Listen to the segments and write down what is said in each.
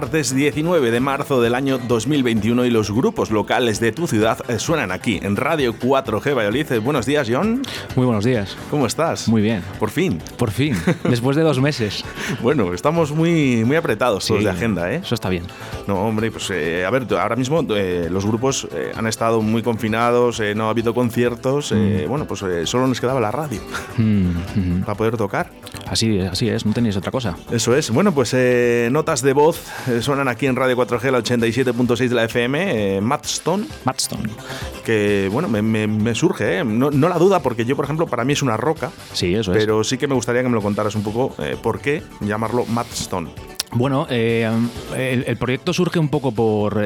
martes 19 de marzo del año 2021 y los grupos locales de tu ciudad eh, suenan aquí en Radio 4G Valladolid. Eh, buenos días, John. Muy buenos días. ¿Cómo estás? Muy bien. Por fin. Por fin, después de dos meses. bueno, estamos muy, muy apretados todos de agenda, ¿eh? Eso está bien. No, hombre, pues eh, a ver, ahora mismo los grupos han estado muy confinados, no ha habido conciertos, mm. bueno, pues solo nos quedaba la radio mm, para poder tocar. Así, así es, no tenéis otra cosa. Eso es. Bueno, pues notas de voz eh, suenan aquí en Radio 4G, la 87.6 de la FM, eh, Matt Stone. Matt Stone. Que, bueno, me, surge, eh, no, la duda, porque yo, por ejemplo, para mí es una roca. Sí, eso es. Pero sí que me gustaría que me lo contaras un poco por qué llamarlo Matt Stone. Bueno, eh, el, proyecto surge un poco por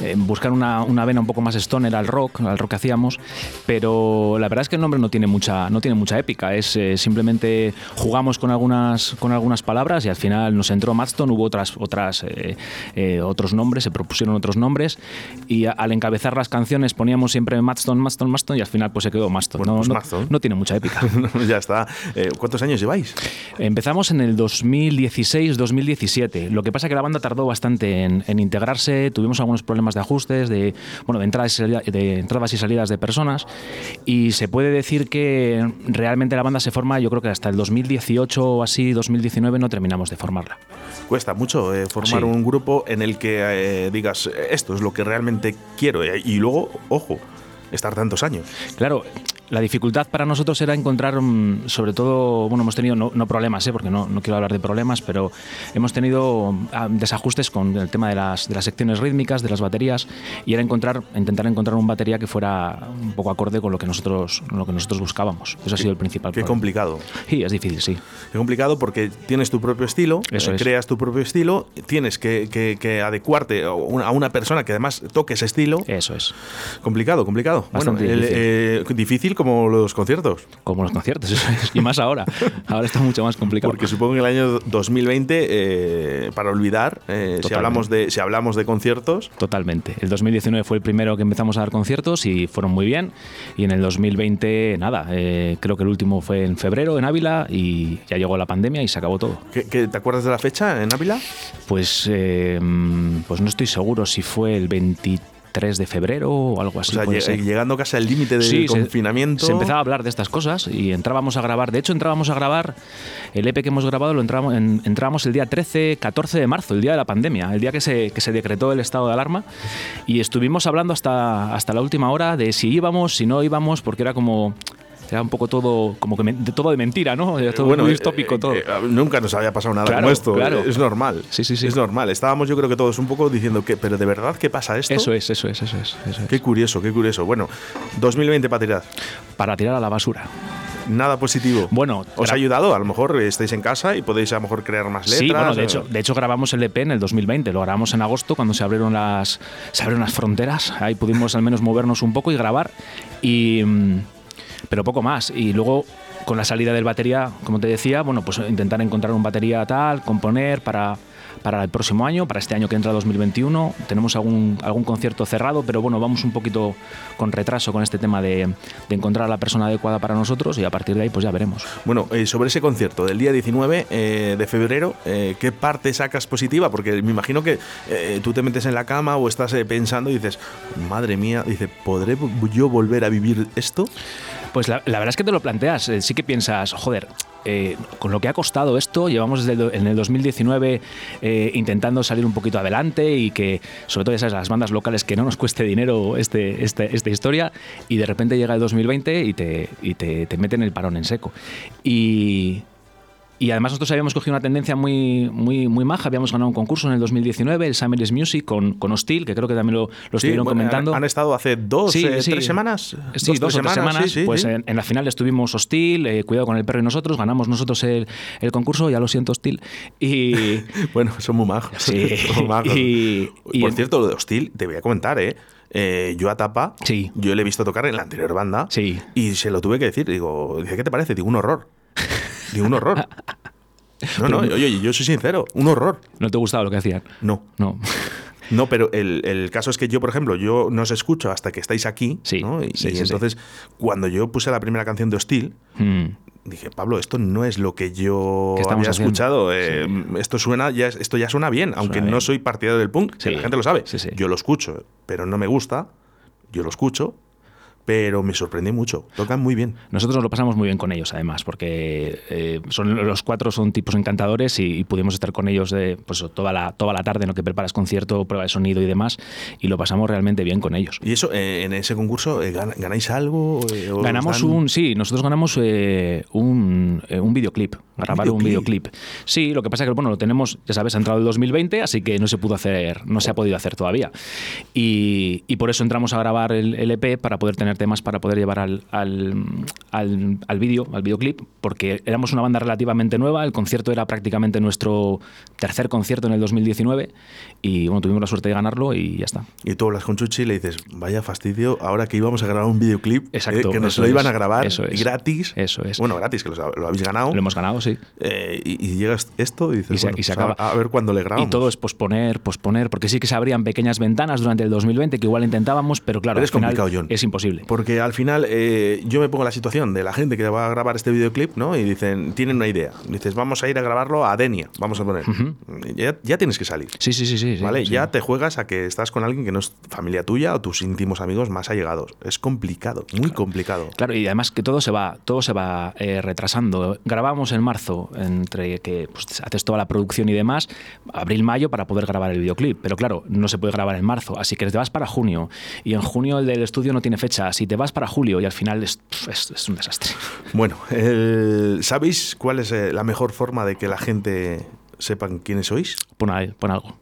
eh, buscar una, una, vena un poco más stoner al rock, al rock que hacíamos, pero la verdad es que el nombre no tiene mucha, no tiene mucha épica. Es eh, simplemente jugamos con algunas, con algunas palabras y al final nos entró Madstone, hubo otras, otras, otros nombres, se propusieron otros nombres y al encabezar las canciones poníamos siempre Madstone, Madstone, Madstone y al final pues se quedó Madstone. no, pues no, tiene mucha épica. ya está. ¿Cuántos años lleváis? Empezamos en el 2016 2017 Lo que pasa que la banda tardó bastante en, integrarse, tuvimos algunos problemas de ajustes, de, bueno, de, entradas y salidas, de entradas y salidas de personas y se puede decir que realmente la banda se forma, yo creo que hasta el 2018 o así, 2019 no terminamos de formarla. Cuesta mucho eh, formar un grupo en el que eh, digas, esto es lo que realmente quiero eh, y luego, ojo, estar tantos años. Claro, la dificultad para nosotros era encontrar, mm, sobre todo, bueno, hemos tenido no, problemas, ¿eh? porque no, no, quiero hablar de problemas, pero hemos tenido ah, desajustes con el tema de las, de las secciones rítmicas, de las baterías, y era encontrar, intentar encontrar un batería que fuera un poco acorde con lo que nosotros, lo que nosotros buscábamos. Eso ha sido el principal Qué complicado. Sí, es difícil, sí. Qué complicado porque tienes tu propio estilo, eh, creas tu propio estilo, tienes que, que, adecuarte a una, persona que además toque ese estilo. Eso es. Complicado, complicado. Bastante difícil. Eh, difícil como los conciertos. Como los conciertos, eso es. Y más ahora. ahora está mucho más complicado. Porque supongo que el año 2020, eh, para olvidar, eh, si, hablamos de, si hablamos de conciertos. Totalmente. El 2019 fue el primero que empezamos a dar conciertos y fueron muy bien. Y en el 2020, nada, eh, creo que el último fue en febrero en Ávila y ya llegó la pandemia y se acabó todo. ¿Qué, te acuerdas de la fecha en Ávila? Pues, pues no estoy seguro si fue el 23 3 de febrero o algo así. O sea, llegando casi al límite del confinamiento. Se, empezaba a hablar de estas cosas y entrábamos a grabar. De hecho, entrábamos a grabar el EP que hemos grabado, lo entrábamos, entrábamos el día 13, 14 de marzo, el día de la pandemia, el día que se, que se decretó el estado de alarma. Y estuvimos hablando hasta, hasta la última hora de si íbamos, si no íbamos, porque era como era un poco todo como que de, todo de mentira, ¿no? todo bueno, muy eh, distópico todo. Eh, nunca nos había pasado nada como esto. Claro. Es normal. Sí, sí, sí. Es normal. Estábamos yo creo que todos un poco diciendo que, pero de verdad qué pasa esto. Eso es, eso es, eso es. Qué curioso, qué curioso. Bueno, 2020 para tirar. Para tirar a la basura nada positivo. Bueno, ¿os ha ayudado? A lo mejor estáis en casa y podéis a lo mejor crear más letras. Sí, bueno, de hecho, de hecho grabamos el EP en el 2020, lo grabamos en agosto cuando se abrieron las se abrieron las fronteras, ahí pudimos al menos movernos un poco y grabar y mm, pero poco más. Y luego con la salida del batería, como te decía, bueno, pues intentar encontrar un batería tal, componer para para el próximo año, para este año que entra 2021. Tenemos algún, algún concierto cerrado, pero bueno, vamos un poquito con retraso con este tema de, encontrar a la persona adecuada para nosotros y a partir de ahí pues ya veremos. Bueno, eh, sobre ese concierto del día 19 eh, de febrero, eh, ¿qué parte sacas positiva? Porque me imagino que tú te metes en la cama o estás pensando y dices, madre mía, dice, ¿podré yo volver a vivir esto? Pues la, verdad es que te lo planteas, sí que piensas, joder, con lo que ha costado esto, llevamos desde en el 2019 eh, intentando salir un poquito adelante y que, sobre todo esas las bandas locales, que no nos cueste dinero este, este, esta historia y de repente llega el 2020 y te, y te, te meten el parón en seco. Y, y además nosotros habíamos cogido una tendencia muy, muy, muy maja. Habíamos ganado un concurso en el 2019, el Summer Music, con, con Hostil, que creo que también lo, lo estuvieron comentando. Han, estado hace dos, eh, tres semanas. Sí, dos, dos tres semanas. pues en, la final estuvimos Hostil, eh, Cuidado con el perro y nosotros, ganamos nosotros el, el concurso, ya lo siento Hostil. Y... bueno, son muy majos. Sí. Y, Por cierto, lo de Hostil, te voy a comentar, ¿eh? Eh, yo a Tapa, sí. yo le he visto tocar en la anterior banda sí. y se lo tuve que decir. Digo, ¿qué te parece? Digo, un horror un horror. No, no, oye, yo soy sincero, un horror. ¿No te gustaba lo que hacían? No. No. No, pero el, caso es que yo, por ejemplo, yo no os escucho hasta que estáis aquí. Sí. Y, entonces, cuando yo puse la primera canción de Hostil, mm. dije, Pablo, esto no es lo que yo ¿Qué estamos había escuchado. eh, Esto suena, ya, esto ya suena bien, aunque Suena no soy partidario del punk, Sí. la gente lo sabe. Sí, sí. Yo lo escucho, pero no me gusta. Yo lo escucho, pero me sorprendí mucho. Tocan muy bien. Nosotros lo pasamos muy bien con ellos, además, porque eh, son, los cuatro son tipos encantadores y, y pudimos estar con ellos de, pues, toda, la, toda la tarde en lo que preparas concierto, prueba de sonido y demás, y lo pasamos realmente bien con ellos. Y eso, eh, en ese concurso, eh, gan- ¿ganáis algo? Os Ganamos dan- un, sí, nosotros ganamos un, eh, un videoclip, grabar un videoclip? videoclip. Sí, lo que pasa es que bueno, lo tenemos, ya sabes, ha entrado el 2020, así que no se pudo hacer, no se ha podido hacer todavía. Y, y por eso entramos a grabar el, el EP para poder tener temas para poder llevar al, al, al, al vídeo, al videoclip, porque éramos una banda relativamente nueva, el concierto era prácticamente nuestro tercer concierto en el 2019 y bueno, tuvimos la suerte de ganarlo y ya está. Y tú hablas con Chuchi y le dices, vaya fastidio, ahora que íbamos a grabar un videoclip, eh, Exacto, que nos lo iban a grabar eso es, gratis. eso es. Bueno, gratis, que los- lo, habéis ganado. Lo hemos ganado, sí. Eh, y, y llegas esto y dices, Y se- bueno, y se pues a- acaba. a, ver cuándo le grabamos. Y todo es posponer, posponer, porque sí que se abrían pequeñas ventanas durante el 2020 que igual intentábamos, pero claro, Pero es al final complicado, John. es imposible. Porque al final eh, yo me pongo en la situación de la gente que va a grabar este videoclip, ¿no? Y dicen, tienen una idea. Dices, vamos a ir a grabarlo a Denia, vamos a poner. ya, ya tienes que salir. Sí, sí, sí, sí. ¿Vale? sí. Ya te juegas a que estás con alguien que no es familia tuya o tus íntimos amigos más allegados. Es complicado, muy complicado. Claro, y además que todo se va, todo se va eh, retrasando. Grabamos en marzo, entre que pues, haces toda la producción y demás, abril-mayo para poder grabar el videoclip. Pero claro, no se puede grabar en marzo, así que te vas para junio. Y en junio el del estudio no tiene fecha. Si te vas para julio y al final es, es- es un desastre. Bueno, el- ¿sabéis cuál es eh, la mejor forma de que la gente sepan quiénes sois? Pon, ahí- pon algo.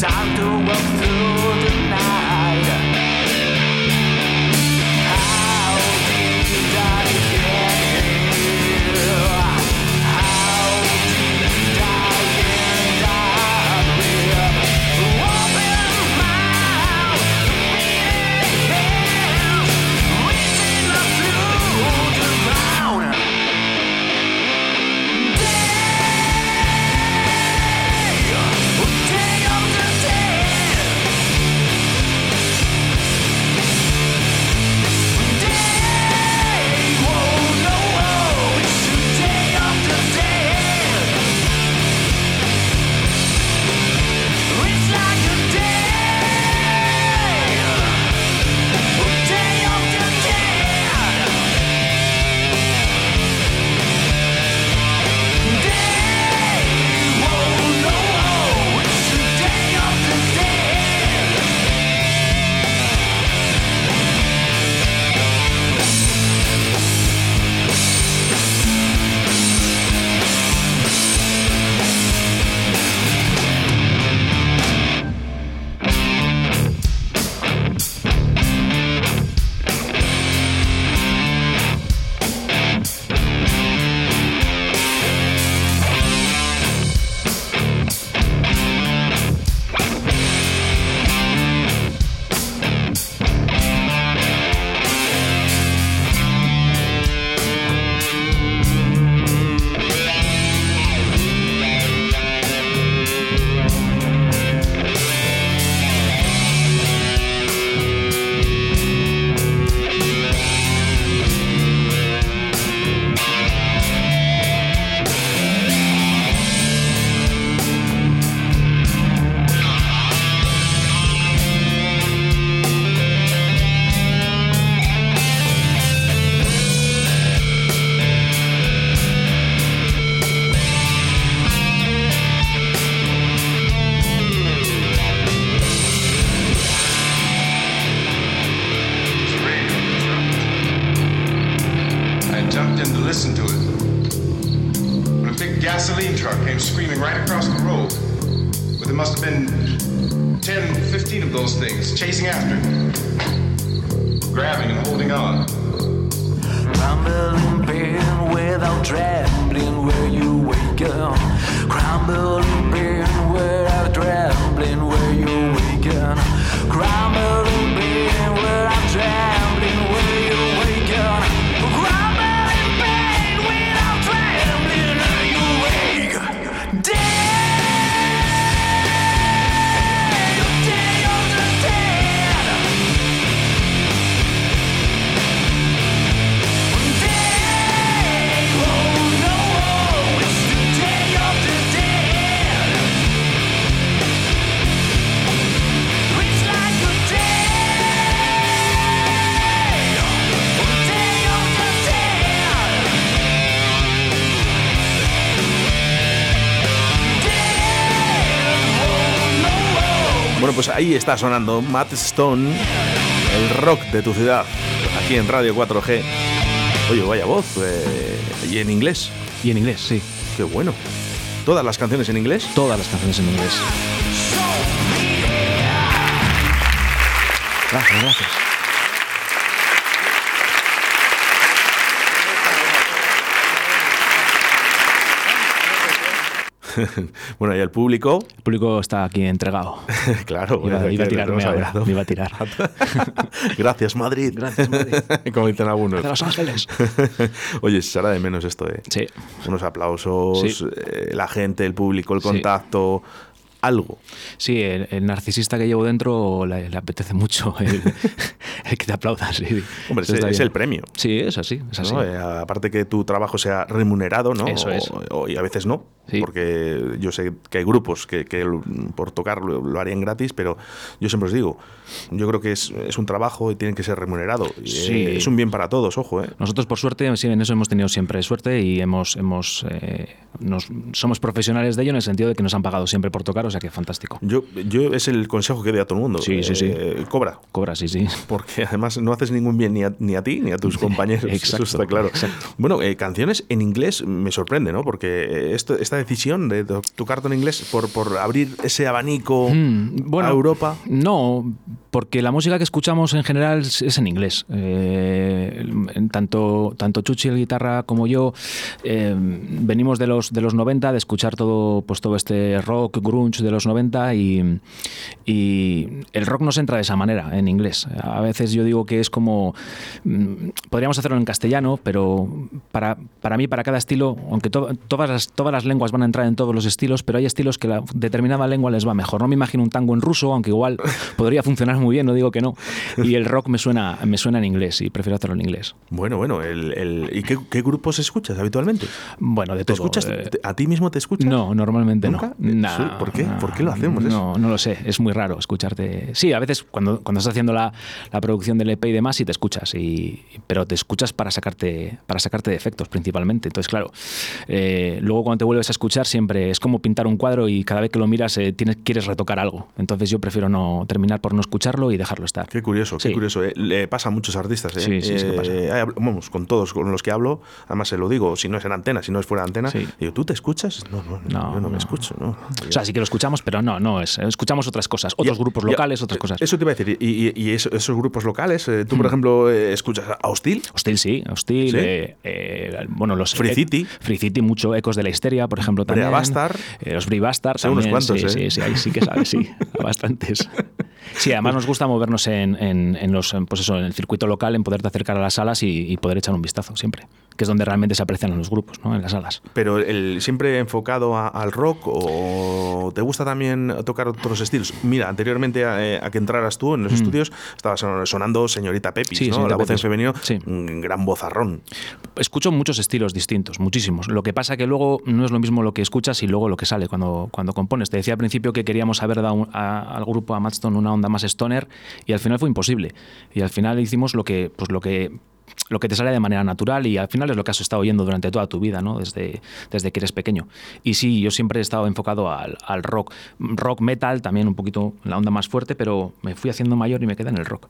Time to walk through ahí está sonando Matt Stone, el rock de tu ciudad, aquí en Radio 4G. Oye, vaya voz. eh, y en inglés. Y en inglés, sí. Qué bueno. Todas las canciones en inglés. Todas las canciones en inglés. Gracias, gracias. Bueno, y el público, El público está aquí entregado. claro. Bueno, iba a tirarme ahora. Me iba a tirar. Gracias, Madrid. Gracias, Madrid. Como dicen algunos. De Los Ángeles. Oye, se hará de menos esto, ¿eh? Sí. Unos aplausos, Sí. eh, la gente, el público, el Sí. contacto, algo. Sí, el, el narcisista que llevo dentro le, le apetece mucho el, el que te aplaudas. sí. Hombre, es, es el premio. Sí, es así, es así. ¿no? Eh, aparte que tu trabajo sea remunerado, ¿no? Eso O- es. o- y a veces no, Sí. porque yo sé que hay grupos que, que por tocar lo, lo harían gratis, pero yo siempre os digo, yo creo que es, es un trabajo y tiene que ser remunerado. Y, Sí. eh, es un bien para todos, ojo, ¿eh? Nosotros, por suerte, en eso hemos tenido siempre suerte y hemos, hemos, eh, nos- somos profesionales de ello en el sentido de que nos han pagado siempre por tocar, o sea que fantástico. Yo, yo es el consejo que doy a todo el mundo. Sí, sí, sí. Eh, Cobra. Cobra, sí, sí. Porque además no haces ningún bien ni a, ni a ti ni a tus compañeros. Exacto, eso está claro. exacto. Bueno, eh, canciones en inglés me sorprende, ¿no? Porque eh, esto, esta decisión de to- tocar en inglés por, por abrir ese abanico Mm, bueno, a Europa. No, porque la música que escuchamos en general es en inglés. Eh, tanto, tanto Chuchi, el guitarra, como yo, eh, venimos de los, de los 90, de escuchar todo, pues todo este rock, grunge de los 90 y, y el rock nos entra de esa manera, en inglés. A veces yo digo que es como... mm, Podríamos hacerlo en castellano, pero para, para mí, para cada estilo, aunque to- todas, las, todas las lenguas van a entrar en todos los estilos, pero hay estilos que la determinada lengua les va mejor. No me imagino un tango en ruso, aunque igual podría funcionar muy bien, no digo que no. Y el rock me suena, me suena en inglés y prefiero hacerlo en inglés. Bueno, bueno. El, el- ¿Y qué, qué grupos escuchas habitualmente? Bueno, de ¿Te todo. escuchas? eh, ¿A ti mismo te escuchas? No, normalmente ¿Nunca? no. Nah, ¿por qué? ¿Por qué lo hacemos eso? No, no lo sé. Es muy raro escucharte. Sí, a veces cuando, cuando estás haciendo la, la producción del EP y demás, sí te escuchas. Y, pero te escuchas para sacarte, para sacarte defectos principalmente. Entonces, claro, eh, luego cuando te vuelves a escuchar siempre es como pintar un cuadro y cada vez que lo miras eh, tienes, quieres retocar algo. Entonces yo prefiero no terminar por no escucharlo y dejarlo estar. Qué curioso, qué Sí. curioso. eh. Le pasa a muchos artistas. ¿eh? Sí, sí, sí que pasa. Eh, hay- vamos, con todos con los que hablo, además se lo digo, si no es en antena, si no es fuera de antena, Sí. digo, ¿tú te escuchas? No, no, no, No, yo no, me no. escucho. No. O sea, sí que lo escuchamos, pero no, no es. Escuchamos otras cosas, otros Ya- grupos ya, locales, otras eh, cosas. Eso te iba a decir. ¿Y, y- y eso- esos grupos locales? eh, ¿Tú, por ejemplo, eh, escuchas a Hostil? Hostil, sí, Hostil. Bueno, los. Free eh, City. Free City, mucho Ecos de la Histeria, por ejemplo, Brea también. Bastard. Eh, los Brie Bastard Son unos cuantos, sí, ¿eh? sí, sí, ahí sí que sabes, sí. a bastantes. Sí, además nos gusta movernos en, en- en los, en, pues eso, en el circuito local, en poderte acercar a las salas y, y poder echar un vistazo siempre. Que es donde realmente se aprecian los grupos, ¿no? En las salas. ¿Pero el, siempre enfocado a- al rock o te gusta también tocar otros estilos? Mira, anteriormente a, eh, a que entraras tú en los estudios, estaba son- sonando Señorita Pepis, Mm. Sí, ¿no? Señorita La voz en Pepis. femenino, Sí. un gran vozarrón. Escucho muchos estilos distintos, muchísimos. Lo que pasa que luego no es lo mismo lo que escuchas y luego lo que sale cuando, cuando compones. Te decía al principio que queríamos haber dado a- al grupo, a Madstone, una onda más stoner y al final fue imposible. Y al final hicimos lo que, pues lo que lo que te sale de manera natural y al final es lo que has estado oyendo durante toda tu vida, ¿no? Desde, desde que eres pequeño. Y sí, yo siempre he estado enfocado al, al rock. Rock metal, también un poquito la onda más fuerte, pero me fui haciendo mayor y me quedé en el rock.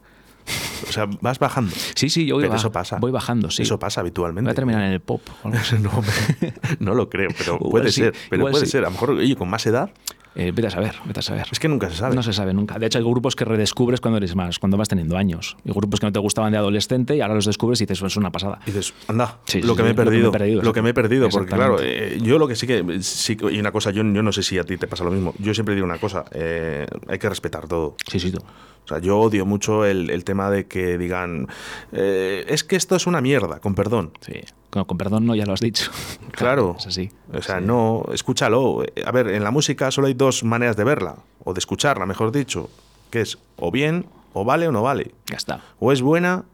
O sea, vas bajando. Sí, sí, yo voy, Pero eso pasa. voy bajando, sí. Eso pasa habitualmente. Voy a terminar en el pop. no, no lo creo, pero puede sí, ser. Pero puede sí. ser. A lo mejor, oye, con más edad, Eh, vete a saber, vete a saber. es que nunca se sabe. No se sabe nunca. De hecho, hay grupos que redescubres cuando eres más, cuando vas teniendo años. Hay grupos que no te gustaban de adolescente y ahora los descubres y dices, "Pues es una pasada. Y dices, anda, Sí, lo, sí, que me he sí, lo que me he perdido, Lo que me he perdido, porque claro, eh, yo lo que sí que, sí y una cosa, yo, yo no sé si a ti te pasa lo mismo, yo siempre digo una cosa, eh, hay que respetar todo. Sí, sí, tú. O sea, yo odio mucho el, el tema de que digan, eh, es que esto es una mierda, con perdón. Sí. Con, con perdón, no, ya lo has dicho. Claro. Es así. O sea, Sí. no, escúchalo. A ver, en la música solo hay dos maneras de verla, o de escucharla, mejor dicho, que es o bien, o vale o no vale. Ya está. O es buena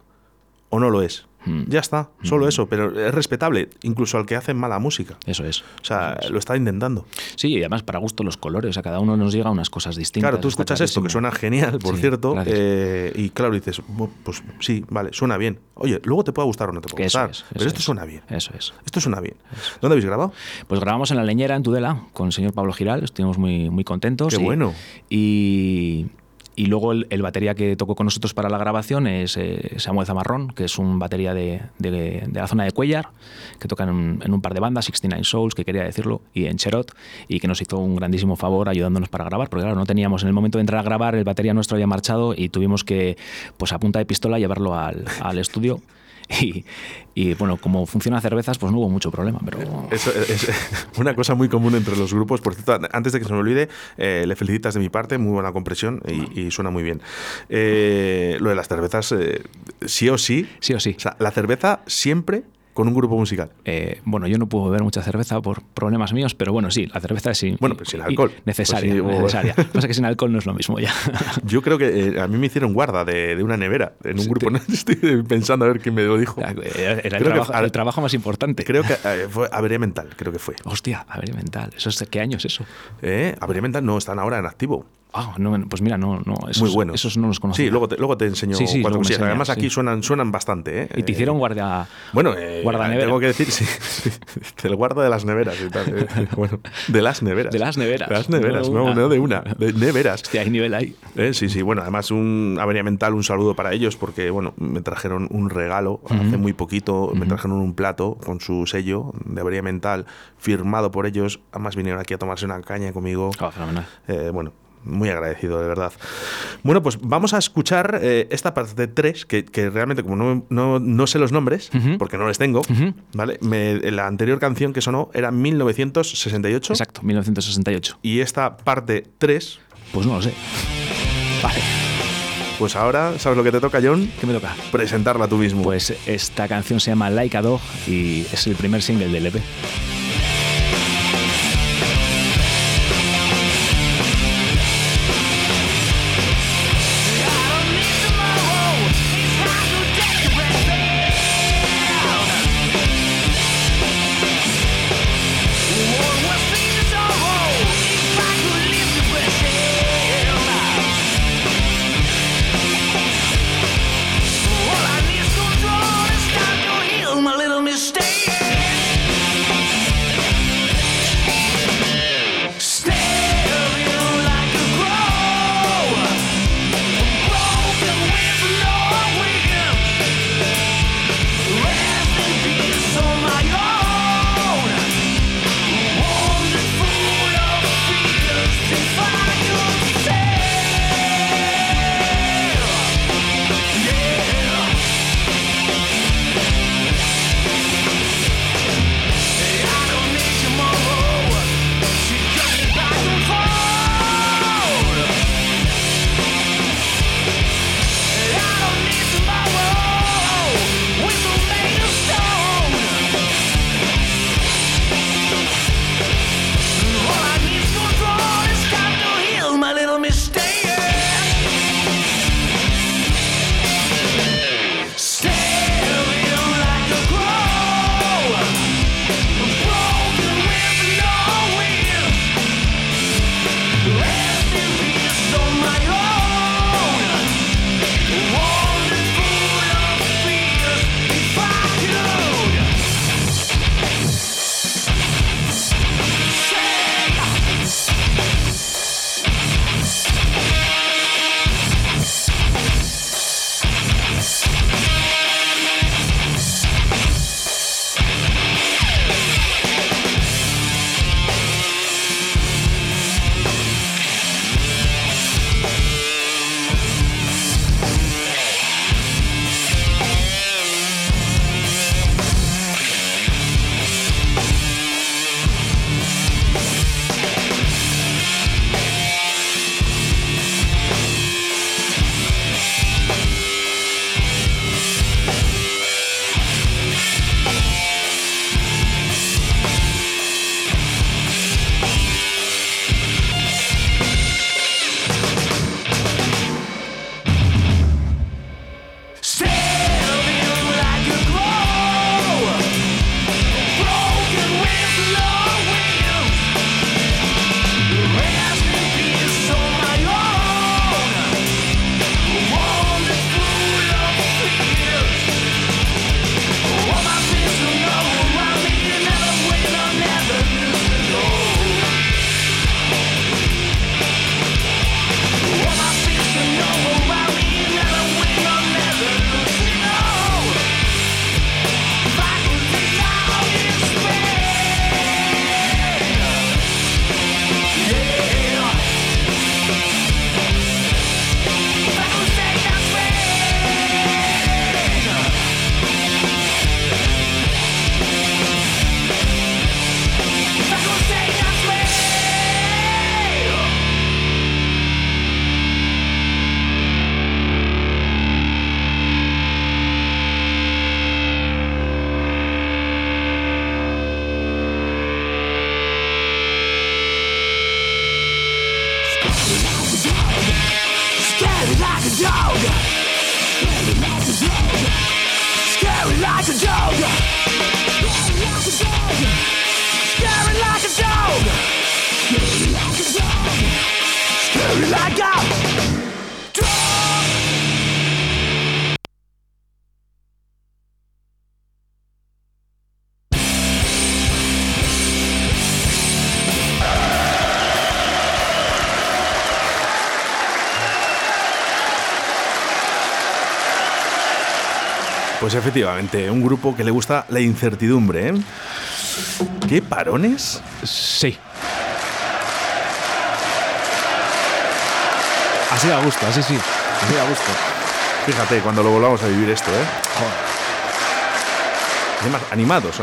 o no lo es. Hmm. Ya está, solo eso, pero es respetable, incluso al que hace mala música. Eso es. O sea, lo está intentando. Sí, y además para gusto los colores. A cada uno nos llega unas cosas distintas. Claro, tú escuchas esto, que suena genial, por Sí, cierto, eh, y claro, dices, "Bu- pues sí, vale, suena bien. Oye, luego te puede gustar o no te puede Eso gustar, es, pero esto es. suena bien. Eso es. Esto suena bien. ¿Dónde habéis grabado? Pues grabamos en La Leñera, en Tudela, con el señor Pablo Giral. Estuvimos muy, muy contentos. Qué y- bueno. Y, y luego el, el batería que tocó con nosotros para la grabación es eh, Samuel Zamarrón, que es un batería de, de- la zona de Cuellar, que toca en un, en un par de bandas, 69 Souls, que quería decirlo, y en Cherot, y que nos hizo un grandísimo favor ayudándonos para grabar, porque claro, no teníamos en el momento de entrar a grabar, el batería nuestro había marchado y tuvimos que, pues a punta de pistola, llevarlo al, al estudio. Y, y, bueno, como funciona cervezas, pues no hubo mucho problema, pero... Eso es una cosa muy común entre los grupos. Por cierto, antes de que se me olvide, eh, le felicitas de mi parte, muy buena compresión y, y suena muy bien. Eh, lo de las cervezas, eh, sí o sí. Sí o sí. O sea, la cerveza siempre con un grupo musical. Eh, bueno, yo no puedo beber mucha cerveza por problemas míos, pero bueno, sí, la cerveza es in- Bueno, pues sin alcohol. necesaria. Pues sí, o- necesaria. Pasa que sin alcohol no es lo mismo ya. Yo creo que eh, a mí me hicieron guarda de, de una nevera en un grupo. No estoy pensando a ver quién me lo dijo. Era era el, Creo que- trabajo, a- el trabajo más importante. Creo que eh, fue avería mental, creo que fue. Hostia, avería mental. ¿Eso es, ¿Qué año es eso? ¿Eh? Avería mental no, están ahora en activo. Ah, no, pues mira, no, no. Esos, Muy buenos. Esos no los conocía. Sí, luego te, luego te enseño Sí, sí, enseñas, Además, aquí suenan, suenan bastante. ¿eh? Y te Eh, hicieron guardia. Bueno, eh, tengo que decir, sí, sí, el guarda de las neveras y tal. eh, bueno, de las neveras. De las neveras. De las neveras, No de una, de neveras. Hostia, hay nivel ahí. Eh, sí, sí, bueno, además un avería mental, un saludo para ellos porque, bueno, me trajeron un regalo hace muy poquito, me trajeron un plato con su sello de avería mental firmado por ellos, además vinieron aquí a tomarse una caña conmigo. Oh, fenomenal. Eh, bueno, muy agradecido, de verdad. Bueno, pues vamos a escuchar eh, esta parte 3, que, que realmente como no, no, no sé los nombres, Ujú. porque no les tengo, Ujú. ¿vale? Me- la anterior canción que sonó era 1968 Exacto, 1968. y esta parte 3, Pues no lo sé. Vale, pues ahora, ¿sabes lo que te toca, John? ¿qué me toca? Presentarla tú mismo. Pues esta canción se llama Like a Dog y es el primer single del EP. Pues efectivamente, un grupo que le gusta la incertidumbre, ¿eh? ¿Qué parones? Sí. Así da gusto, así sí. Así da gusto. Fíjate, cuando lo volvamos a vivir esto, ¿eh? Además, animados.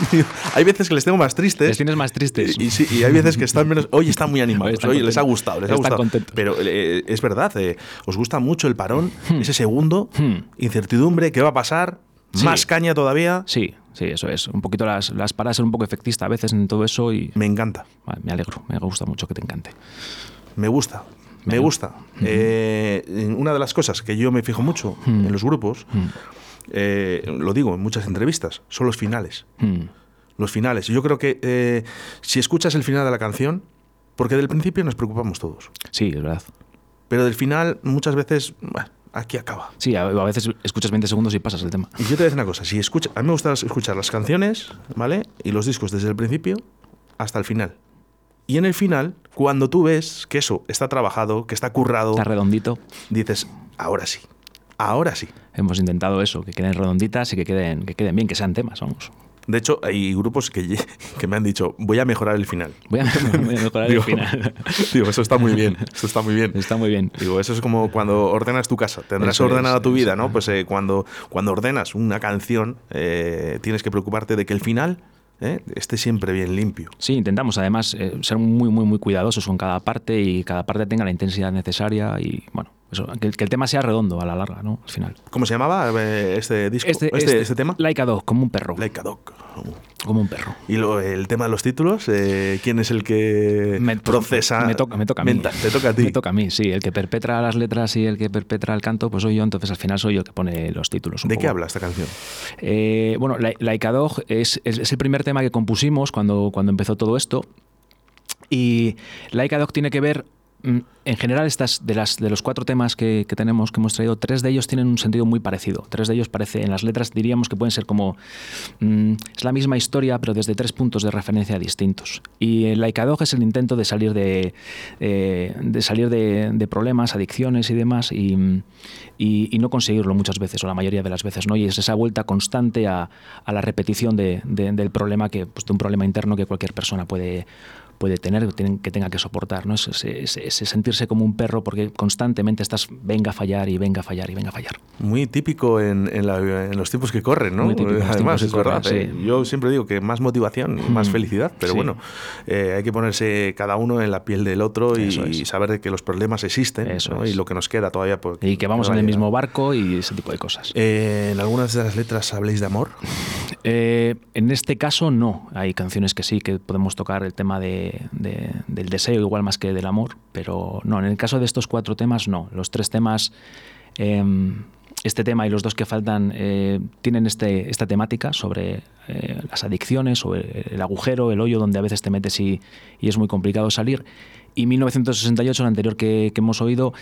Hay veces que les tengo más tristes. Les tienes más tristes. Y, y sí, y hay veces que están menos. Hoy están muy animados. Hoy están les ha gustado, les ha Están gustado. contentos. Pero eh, es verdad, eh, os gusta mucho el parón, ese segundo, Hmm. incertidumbre, ¿qué va a pasar? Sí. Más caña todavía. Sí, sí, eso es. Un poquito las, las paras ser un poco efectista a veces en todo eso y Me encanta. vale, me alegro, me gusta mucho que te encante. Me gusta, me gusta. Eh, una de las cosas que yo me fijo mucho en los grupos, eh, lo digo en muchas entrevistas, son los finales. Hmm. Los finales. Yo creo que eh, si escuchas el final de la canción, porque del principio nos preocupamos todos, Sí, es verdad. pero del final muchas veces, bueno, aquí acaba. Sí, a, a veces escuchas 20 segundos y pasas el tema. Y yo te voy a decir una cosa, si escucha, a mí me gusta escuchar las canciones, ¿vale? Y los discos desde el principio hasta el final. Y en el final, cuando tú ves que eso está trabajado, que está currado, Está redondito. dices, ahora sí, ahora sí. Hemos intentado eso, que queden redonditas y que queden, que queden bien, que sean temas, vamos. De hecho, hay grupos que, me han dicho, voy a mejorar el final. Voy a, voy a mejorar Digo, el final. digo, eso está muy bien, eso está muy bien. Está muy bien. Digo, eso es como cuando ordenas tu casa. Tendrás Eso es, ordenada tu vida. ¿no? Pues eh, cuando, cuando ordenas una canción, eh, tienes que preocuparte de que el final eh, esté siempre bien limpio. Sí, intentamos además eh, ser muy, muy, muy cuidadosos con cada parte y cada parte tenga la intensidad necesaria y, bueno, eso, que, el- que el tema sea redondo a la larga, ¿no? Al final. ¿Cómo se llamaba eh, este disco? Este, este, tema? Like a dog, como un perro. Like a Dog. Como un perro. Y lo- el tema de los títulos, eh, ¿quién es el que Me- procesa? Me toca, me toca a mí. Menta, te toca a ti. Me toca a mí, sí. El que perpetra las letras y el que perpetra el canto, pues soy yo. Entonces al final soy yo el que pone los títulos. un ¿De qué habla esta canción? Eh, bueno, La- Like a Dog es, es- es el primer tema que compusimos cuando, cuando empezó todo esto. Y Like a Dog tiene que ver, en general, estas de, las, de los cuatro temas que, tenemos, que hemos traído, tres de ellos tienen un sentido muy parecido. Tres de ellos parece, en las letras diríamos que pueden ser como, mm, es la misma historia, pero desde tres puntos de referencia distintos. Y el Like a Dog es el intento de salir de, eh, de, salir de, problemas, adicciones y demás, y, y- no conseguirlo muchas veces, o la mayoría de las veces, ¿no? Y es esa vuelta constante a, a la repetición de- de- del problema, que, pues, de un problema interno que cualquier persona puede puede tener, que tenga que soportar, ¿no? Ese, ese- ese sentirse como un perro porque constantemente estás venga a fallar y venga a fallar y venga a fallar. Muy típico en, en la- en los tiempos que corren, ¿no? Muy típico Además, es corren, eh. sí. Yo siempre digo que más motivación, más Mm, felicidad, pero sí. bueno, eh, hay que ponerse cada uno en la piel del otro y, saber que los problemas existen Eso ¿no? es. y lo que nos queda todavía. Pues, Y que vamos en el mismo barco y ese tipo de cosas. Eh, en algunas de las letras habléis de amor. Eh, en este caso no. Hay canciones que sí, que podemos tocar el tema de, de- del deseo igual más que del amor, pero no, en el caso de estos cuatro temas no. Los tres temas, eh, este tema y los dos que faltan eh, tienen este, esta temática sobre eh, las adicciones el, el agujero, el hoyo donde a veces te metes y, y es muy complicado salir. Y 1968, el anterior que, que hemos oído,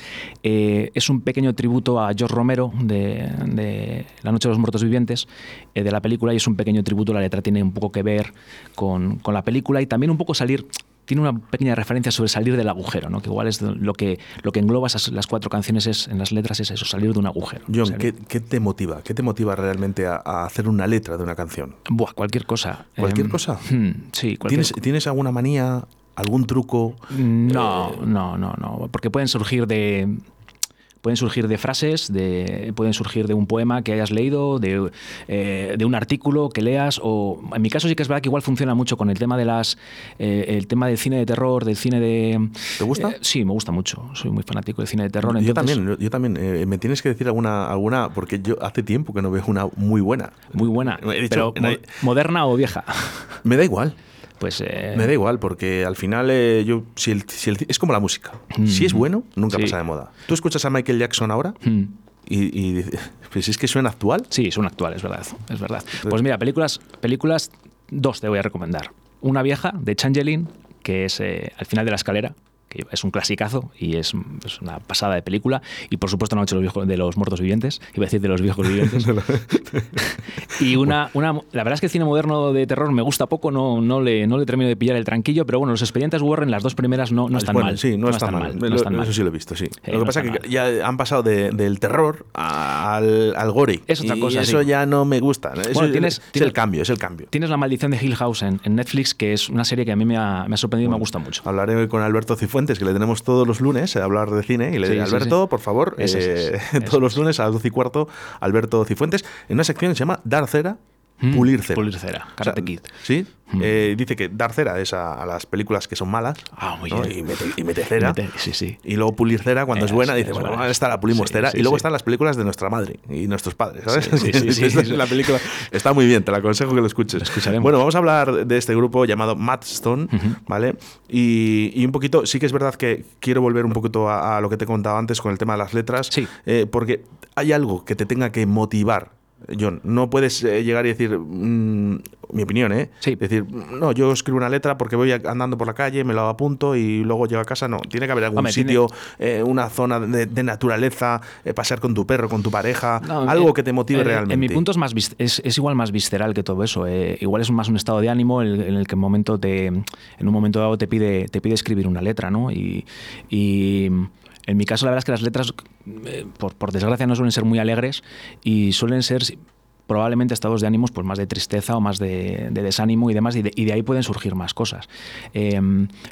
eh, es un pequeño tributo a George Romero de, de La Noche de los Muertos Vivientes, eh, de la película, y es un pequeño tributo. La letra tiene un poco que ver con, con la película y también un poco salir. Tiene una pequeña referencia sobre salir del agujero, ¿no? que igual es lo que, lo que engloba esas, las cuatro canciones es, en las letras es eso, salir de un agujero. John, ¿qué, qué te motiva? ¿Qué te motiva realmente a, a hacer una letra de una canción? Buah, cualquier cosa. ¿Cualquier Em, cosa? hmm, sí, cualquier ¿Tienes, ¿Tienes alguna manía, algún truco? No, Eh, no, no, no. Porque pueden surgir de. Pueden surgir de frases, de, pueden surgir de un poema que hayas leído, de, eh, de un artículo que leas, o en mi caso sí que es verdad que igual funciona mucho con el tema de las, eh, el tema del cine de terror, del cine de. ¿Te gusta? Sí, me gusta mucho. Soy muy fanático del cine de terror. yo entonces- también, yo, yo también. eh, me tienes que decir alguna, alguna, porque yo hace tiempo que no veo una muy buena. Muy buena. He dicho, pero mo- moderna o vieja. Me da igual. Pues... eh, Me da igual, porque al final eh, yo, si el- si el- es como la música. Si es bueno, nunca Mm. Sí. pasa de moda. Tú escuchas a Michael Jackson ahora mm. y, y dices, pues es que suena actual. Sí, son actuales, verdad, es verdad. Pues mira, películas, películas, dos te voy a recomendar. Una vieja de Changeling, que es eh, al final de la escalera, que es un clasicazo y es, es una pasada de película. Y por supuesto, La Noche de los, viejos- de los muertos vivientes, iba a decir de los viejos vivientes. y una, una, la verdad es que el cine moderno de terror me gusta poco, no, no, le, no le termino de pillar el tranquillo, pero bueno, los expedientes Warren, las dos primeras no, no están Bueno, mal. Sí, no, están están mal. no Lo- están mal. Eso sí lo he visto, sí. Eh, lo que no pasa es que mal. ya han pasado de- del terror al, al gore. Es otra y cosa, eso sí. ya no me gusta. Eso Bueno, es- tienes- es tienes- el cambio, es el cambio. Tienes La Maldición de Hill House en, en Netflix, que es una serie que a mí me ha, me ha sorprendido y me gusta mucho. Hablaré con Alberto Cifuentes, que le tenemos todos los lunes a hablar de cine. Y le Sí, Alberto, sí. por favor, es, eh, es, todos los lunes a las 12 y cuarto, Alberto Cifuentes, en una sección que se llama Dar Cera, Mm, Pulir Cera. Pulir Cera, Karate O sea, Kid. Sí, Mm. eh, dice que dar cera es a, a las películas que son malas. Ah, muy ¿no? bien. Y mete, y mete cera. Mete- sí, sí. Y luego pulir cera cuando es Eh, buena, dice, bueno, esta la pulimos Sí, cera. sí, y luego sí. están las películas de nuestra madre y nuestros padres, ¿sabes? Sí, sí, sí, la película está muy bien, te la aconsejo que lo escuches. Lo escucharemos. Bueno, vamos a hablar de este grupo llamado Madstone, ¿vale? Y, y un poquito, sí que es verdad que quiero volver un poquito a, a lo que te he contado antes con el tema de las letras, Sí. eh, porque hay algo que te tenga que motivar. John, no puedes eh, llegar y decir, mm, mi opinión, ¿eh? Sí. Decir, no, yo escribo una letra porque voy andando por la calle, me lo apunto y luego llego a casa. No, tiene que haber algún Hombre, tiene- sitio, eh, una zona de, de naturaleza, eh, pasear con tu perro, con tu pareja, No, algo que te motive realmente. En mi punto es, más es, es igual más visceral que todo eso. eh. igual es más un estado de ánimo en el que en, momento te, en un momento dado te pide, te pide escribir una letra, ¿no? Y, y en mi caso la verdad es que las letras, eh, por, por desgracia, no suelen ser muy alegres y suelen ser probablemente estados de ánimos pues más de tristeza o más de, de desánimo y demás y de, y de ahí pueden surgir más cosas. Eh,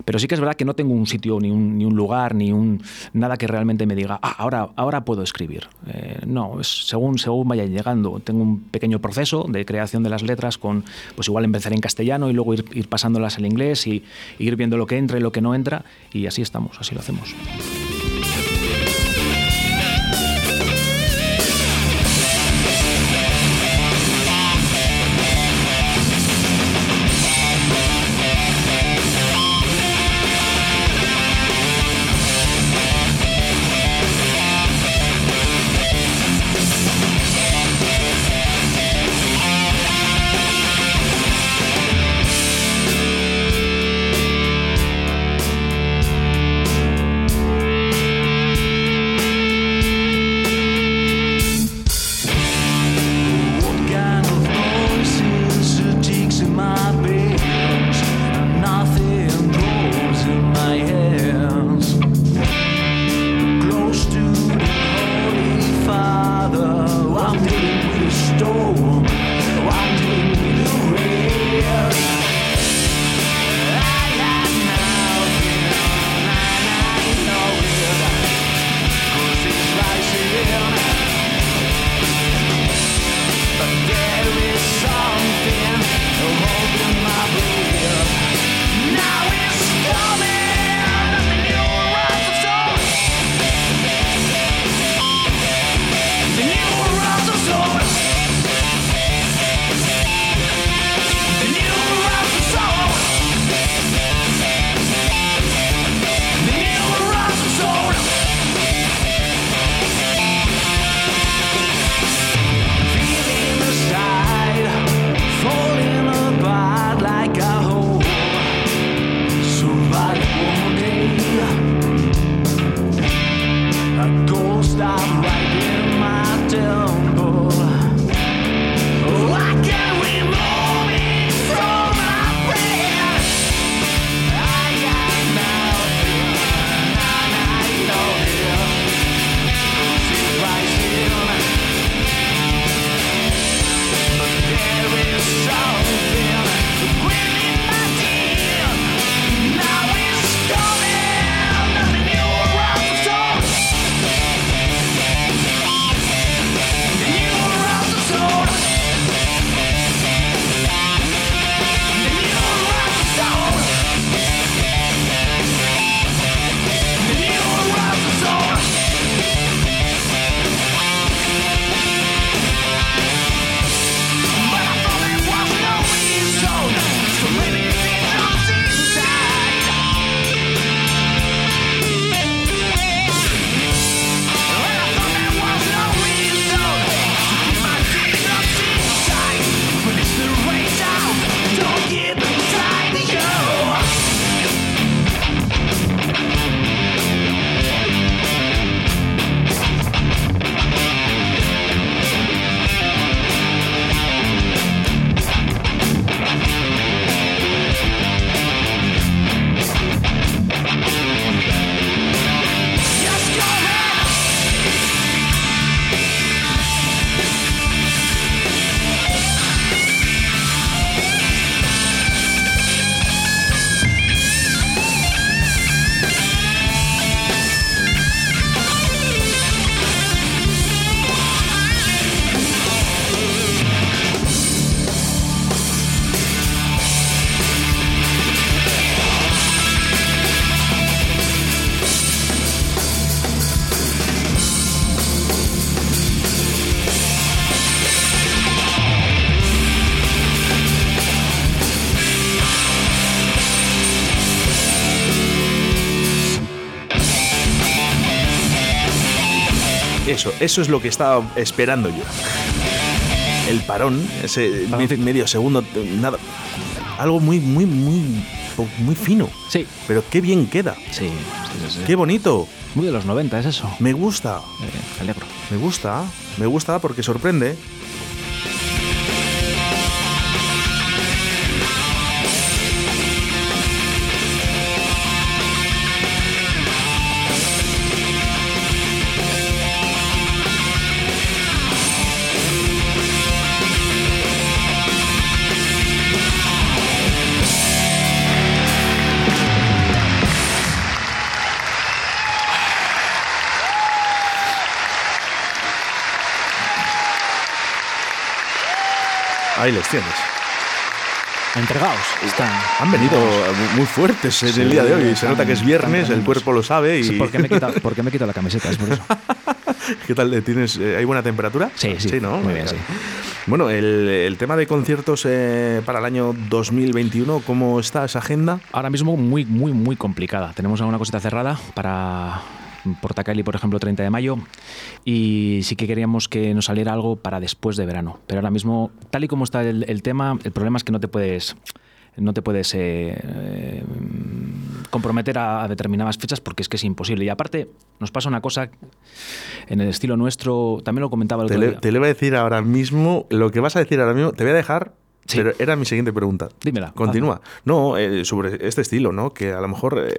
pero sí que es verdad que no tengo un sitio ni un, ni un lugar ni un nada que realmente me diga ah, ahora ahora puedo escribir Eh, no es según según vaya llegando. Tengo un pequeño proceso de creación de las letras con pues igual empezar en castellano y luego ir, ir pasándolas al inglés y, y ir viendo lo que entra y lo que no entra y así estamos así lo hacemos Eso, es lo que estaba esperando yo. El parón, ese medio segundo, nada. Algo muy, muy, muy, muy fino. Sí, Pero qué bien queda. sí, sí, sí, sí. Qué bonito. Muy de los 90 es eso. Me gusta. Eh, alegro. Me gusta. Me gusta porque sorprende. Ahí les tienes. Entregados. Están. Han venido muy fuertes en el día de hoy. Se nota que es viernes, el cuerpo lo sabe. Y... Sí, ¿por, qué me he quitado, por qué me he quitado la camiseta? Es por eso. ¿Qué tal? ¿Tienes, eh, ¿Hay buena temperatura? Sí, sí, ¿no? muy bien, sí. Bueno, el, el tema de conciertos eh, para el año 2021, ¿cómo está esa agenda? Ahora mismo muy, muy, muy complicada. Tenemos alguna cosita cerrada para Portacali, por ejemplo, 30 de mayo. Y sí que queríamos que nos saliera algo para después de verano. Pero ahora mismo, tal y como está el, el tema, el problema es que no te puedes no te puedes eh, eh, comprometer a, a determinadas fechas porque es que es imposible. Y aparte, nos pasa una cosa en el estilo nuestro, también lo comentaba el Te otro le, día. te le voy a decir ahora mismo, lo que vas a decir ahora mismo, te voy a dejar, Sí. pero era mi siguiente pregunta. Dímela. Continúa. No, eh, sobre este estilo, ¿no? Que a lo mejor eh,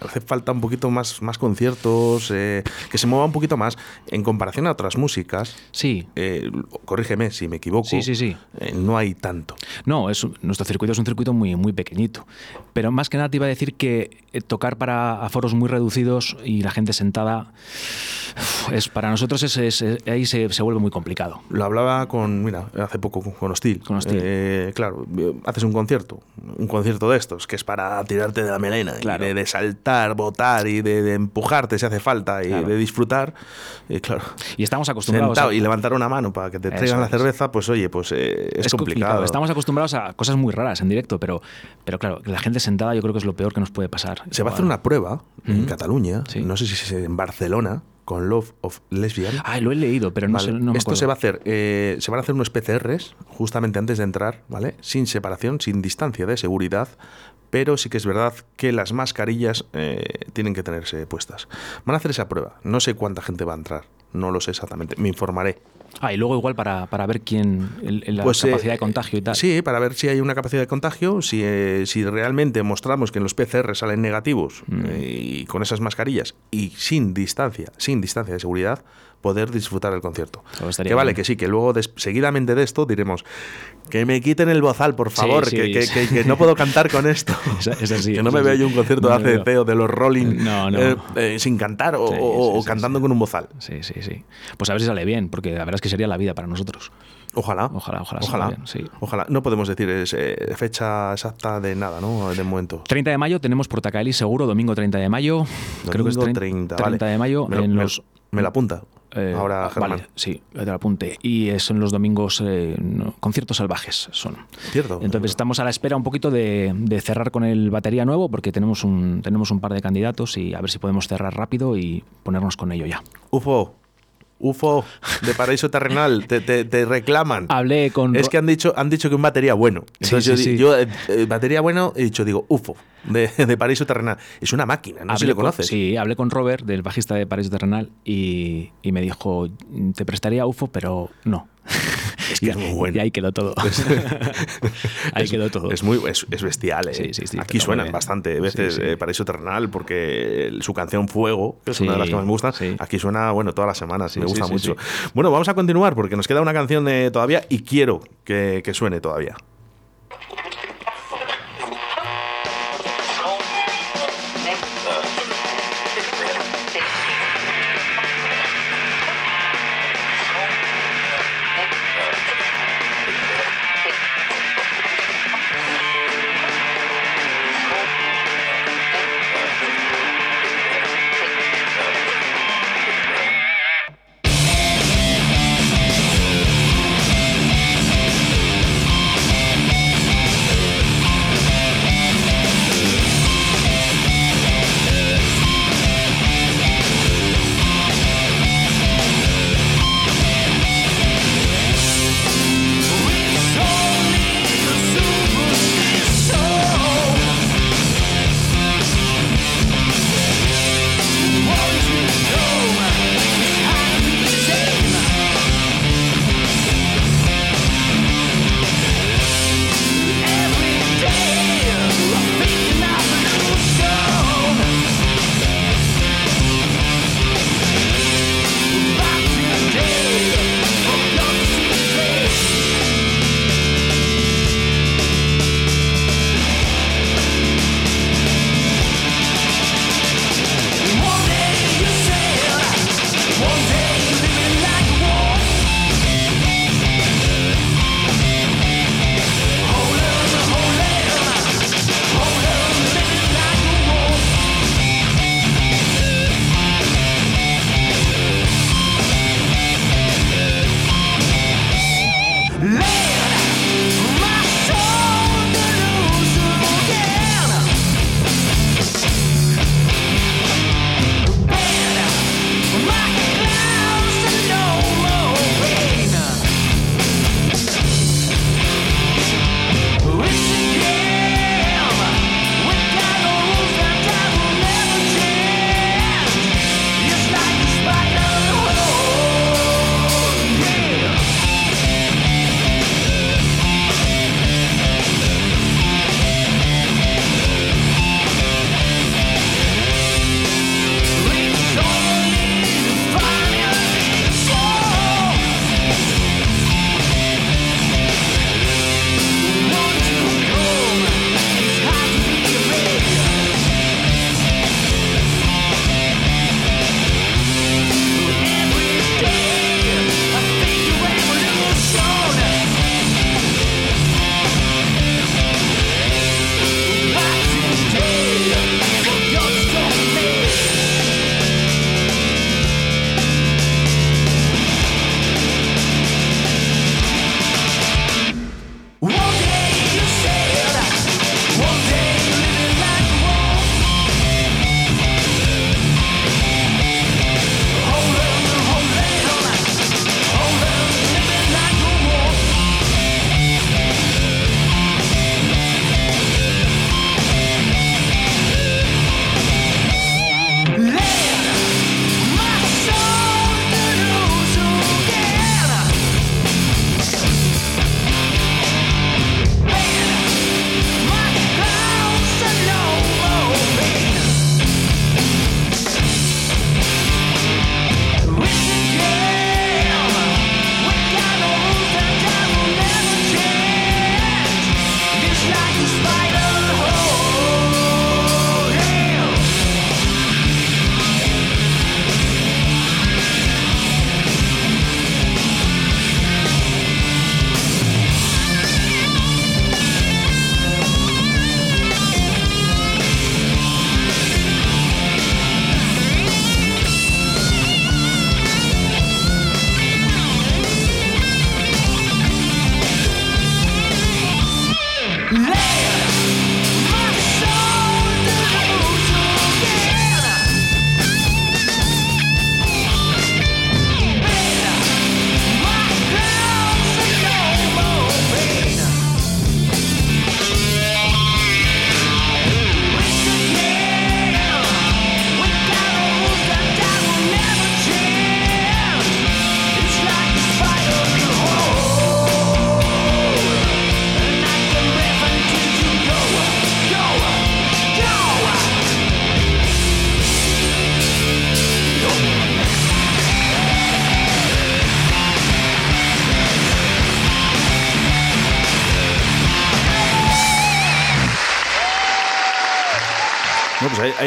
hace falta un poquito más, más conciertos, eh, que se mueva un poquito más en comparación a otras músicas. Sí, corrígeme si me equivoco. Sí, sí, sí. no hay tanto. No, es, nuestro circuito es un circuito muy, muy pequeñito. Pero más que nada te iba a decir que tocar para aforos muy reducidos y la gente sentada, es, para nosotros es, es- es- ahí se, se vuelve muy complicado. Lo hablaba con, mira, hace poco con- Hostil. Con Hostil. Eh, claro, eh, haces un concierto, un concierto de estos, que es para tirarte de la melena, y de, de saltar, botar y de, de empujarte si hace falta y Claro. de disfrutar. Y claro, Y estamos acostumbrados sentado a, y levantar una mano para que te traigan la cerveza, pues oye, pues eh, es, complicado. Estamos acostumbrados a cosas muy raras en directo, pero, pero claro, la gente sentada yo creo que es lo peor que nos puede pasar. Se va a hacer una prueba en Ujú. Cataluña, Sí. no sé si es en Barcelona, con Love of Lesbian. Ah, lo he leído, pero no, Vale, sé, no me Esto acuerdo. se va a hacer, eh, se van a hacer unos PCRs justamente antes de entrar, ¿vale? Sin separación, sin distancia de seguridad, pero sí que es verdad que las mascarillas eh, tienen que tenerse puestas. Van a hacer esa prueba. No sé cuánta gente va a entrar, no lo sé exactamente. Me informaré. Ah, y luego igual para, para ver quién, el- el- la Pues, eh, capacidad de contagio y tal. Sí, para ver si hay una capacidad de contagio, si, eh, si realmente mostramos que en los PCR salen negativos Mm. eh, y con esas mascarillas y sin distancia, sin distancia de seguridad, poder disfrutar del concierto. Que vale, que sí, que luego des- seguidamente de esto diremos que me quiten el bozal, por favor, sí, que, que- sí. que- que no puedo cantar con esto. Que no me veo yo un concierto de No. ACP o de los Rolling No, no. eh, eh, sin cantar o, o- cantando con un bozal. Sí, sí, sí. Pues a ver si sale bien, porque la verdad es que sería la vida para nosotros. Ojalá. Ojalá, ojalá Ojalá. bien, sí. Ojalá. No podemos decir es, eh, fecha exacta de nada, ¿no? De momento. 30 de mayo tenemos Portacaeli seguro, domingo 30 de mayo. creo que es Domingo 30, 30, vale. de mayo Me lo, en los... me lo apunta. eh, Ahora, ah, Germán. Vale, sí, te lo apunte. Y son los domingos, eh, no, conciertos salvajes son. Cierto. Entonces estamos a la espera un poquito de, de cerrar con el batería nuevo, porque tenemos un, tenemos un par de candidatos y a ver si podemos cerrar rápido y ponernos con ello ya. UFO. UFO de paraíso terrenal, te, te- te reclaman. Hablé con... Es que han dicho, han dicho que un batería bueno. Sí, Entonces yo, sí, di- sí. yo, eh, eh, batería bueno, he dicho, digo, UFO, de, de paraíso terrenal. Es una máquina, no sé si con- conoces. sí, hablé con Robert, del bajista de Paraíso Terrenal, y, y me dijo, te prestaría UFO, pero no. Es que es muy bueno. Y ahí quedó todo. ahí es, quedó todo. Es, muy, es, es bestial, ¿eh? Sí, sí, sí, Aquí suenan bastante veces Sí, sí. eh, Paraíso Terrenal porque su canción Fuego, que es una de las que más me gustan, aquí suena, bueno, todas las semanas y me gusta mucho. Bueno, vamos a continuar porque nos queda una canción eh, todavía y quiero que, que suene todavía.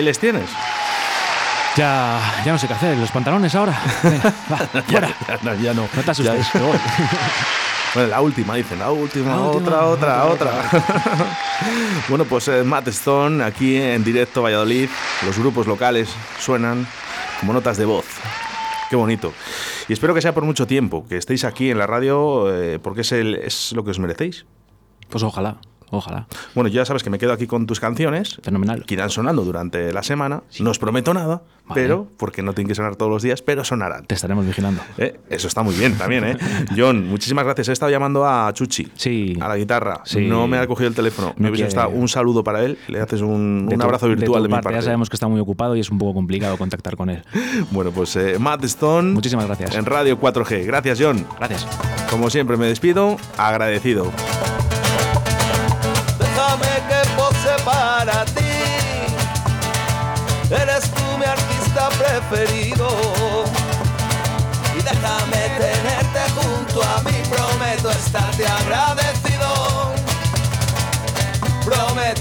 Ahí, les tienes. Ya, ya no sé qué hacer. ¿Los pantalones ahora? Venga, va, fuera. Ya, no, ya no. No te asustes, Ya-. Bueno, la última, dicen, la última, La última, otra, otra, otra, otra. bueno, pues eh, Matt Stone, aquí en directo Valladolid, los grupos locales suenan como notas de voz. Qué bonito. Y espero que sea por mucho tiempo, que estéis aquí en la radio, eh, porque es, el, es lo que os merecéis. Pues ojalá, ojalá. Bueno, ya sabes que me quedo aquí con tus canciones, Fenomenal. que irán sonando durante la semana. No os prometo nada, Vale. pero, porque no tienen que sonar todos los días, pero sonarán. Te estaremos vigilando. Eh, Eso está muy bien también, ¿eh? John, muchísimas gracias. He estado llamando a Chuchi. Sí. A la guitarra. Sí. No me ha cogido el teléfono. No me hubiese estado un saludo para él. Le haces un, De un tu- abrazo de virtual tu de, mi parte, parte. Ya sabemos que está muy ocupado y es un poco complicado contactar con él. Bueno, pues eh, Matt Stone. Muchísimas gracias. En Radio 4G. Gracias, John. Gracias. Como siempre, me despido. Agradecido.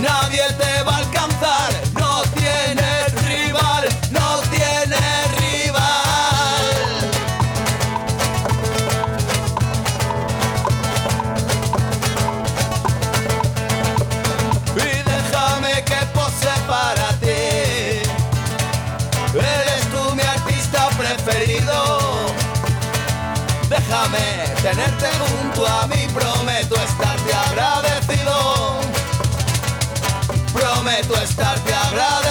Nadie te va a alcanzar. No tienes rival. No tienes rival. y déjame que pose para ti. Eres tú mi artista preferido. Déjame tenerte junto a mí, prometo Prometo estarte agradecido.